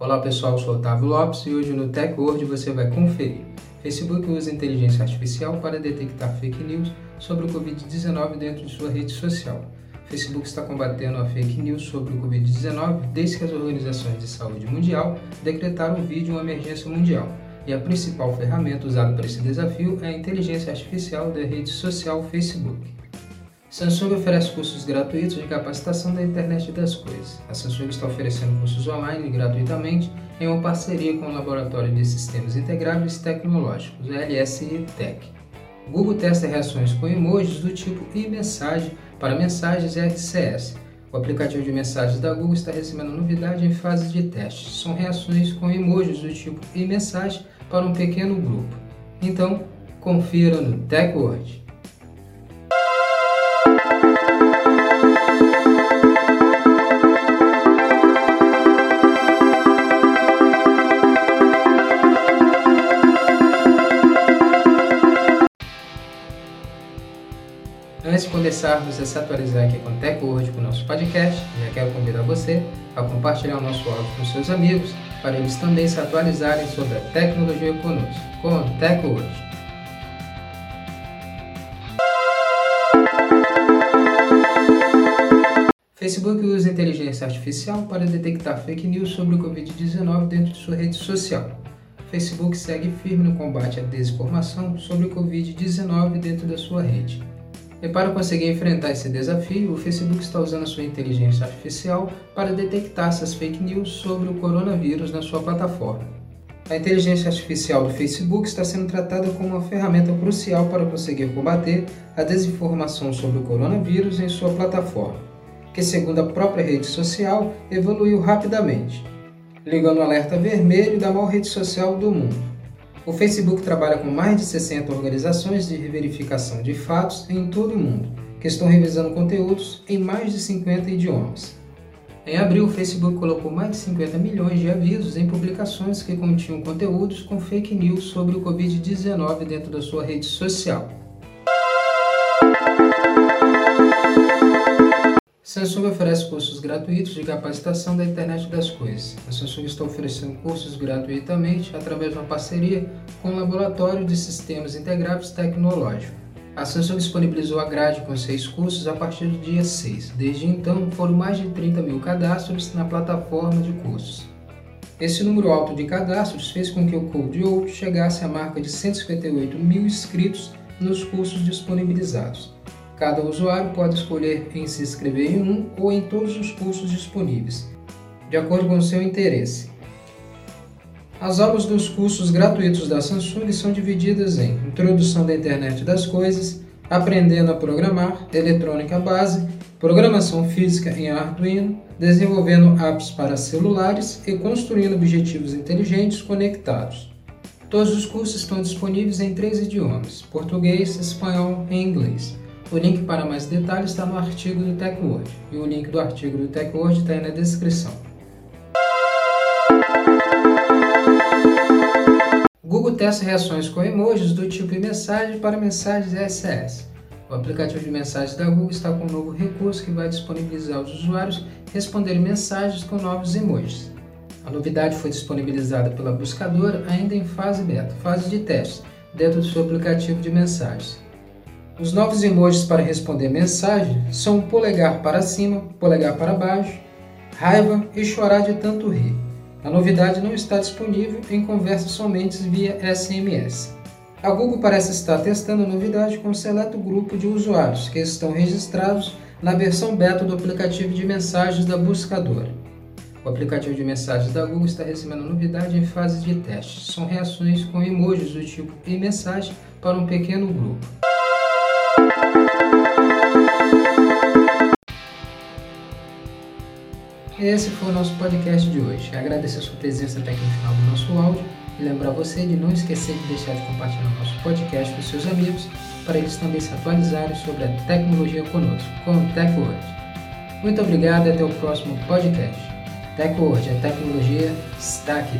Olá pessoal, eu sou Otávio Lopes e hoje no TechWord você vai conferir. Facebook usa inteligência artificial para detectar fake news sobre o Covid-19 dentro de sua rede social. Facebook está combatendo a fake news sobre o Covid-19 desde que as organizações de saúde mundial decretaram o vídeo uma emergência mundial. E a principal ferramenta usada para esse desafio é a inteligência artificial da rede social Facebook. Samsung oferece cursos gratuitos de capacitação da internet das coisas. A Samsung está oferecendo cursos online gratuitamente em uma parceria com o Laboratório de Sistemas Integráveis Tecnológicos, LSI Tech. Google testa reações com emojis do tipo e-mensagem para mensagens RCS. O aplicativo de mensagens da Google está recebendo novidade em fase de teste. São reações com emojis do tipo e-mensagem para um pequeno grupo. Então, confira no TechWord. Antes de começarmos a se atualizar aqui com o TechWord, com o nosso podcast, já quero convidar você a compartilhar o nosso áudio com seus amigos, para eles também se atualizarem sobre a tecnologia conosco, com o TechWord. Facebook usa inteligência artificial para detectar fake news sobre o Covid-19 dentro de sua rede social. Facebook segue firme no combate à desinformação sobre o Covid-19 dentro da sua rede. E para conseguir enfrentar esse desafio, o Facebook está usando a sua inteligência artificial para detectar essas fake news sobre o coronavírus na sua plataforma. A inteligência artificial do Facebook está sendo tratada como uma ferramenta crucial para conseguir combater a desinformação sobre o coronavírus em sua plataforma, que, segundo a própria rede social, evoluiu rapidamente, ligando o alerta vermelho da maior rede social do mundo. O Facebook trabalha com mais de 60 organizações de verificação de fatos em todo o mundo, que estão revisando conteúdos em mais de 50 idiomas. Em abril, o Facebook colocou mais de 50 milhões de avisos em publicações que continham conteúdos com fake news sobre o Covid-19 dentro da sua rede social. Samsung oferece cursos gratuitos de capacitação da internet das coisas. A Samsung está oferecendo cursos gratuitamente através de uma parceria com o Laboratório de Sistemas Integrados Tecnológicos. A Samsung disponibilizou a grade com seis cursos a partir do dia 6. Desde então, foram mais de 30 mil cadastros na plataforma de cursos. Esse número alto de cadastros fez com que o Code Out chegasse à marca de 158 mil inscritos nos cursos disponibilizados. Cada usuário pode escolher em se inscrever em um ou em todos os cursos disponíveis, de acordo com o seu interesse. As aulas dos cursos gratuitos da Samsung são divididas em Introdução da Internet das Coisas, Aprendendo a Programar, Eletrônica Base, Programação Física em Arduino, Desenvolvendo apps para celulares e Construindo objetivos inteligentes conectados. Todos os cursos estão disponíveis em três idiomas: português, espanhol e inglês. O link para mais detalhes está no artigo do TechWord e o link do artigo do TechWord está aí na descrição. Google testa reações com emojis do tipo e mensagem para mensagens SS. O aplicativo de mensagens da Google está com um novo recurso que vai disponibilizar aos usuários responderem mensagens com novos emojis. A novidade foi disponibilizada pela buscadora ainda em fase beta, fase de teste, dentro do seu aplicativo de mensagens. Os novos emojis para responder mensagem são polegar para cima, polegar para baixo, raiva e chorar de tanto rir. A novidade não está disponível em conversas somente via SMS. A Google parece estar testando a novidade com um seleto grupo de usuários que estão registrados na versão beta do aplicativo de mensagens da buscadora. O aplicativo de mensagens da Google está recebendo novidade em fase de teste. São reações com emojis do tipo e-mensagem para um pequeno grupo. Esse foi o nosso podcast de hoje. Agradecer a sua presença até aqui no final do nosso áudio e lembrar você de não esquecer de deixar de compartilhar o nosso podcast com seus amigos para eles também se atualizarem sobre a tecnologia conosco, com o TechWord. Muito obrigado e até o próximo podcast. TechWord, a tecnologia está aqui.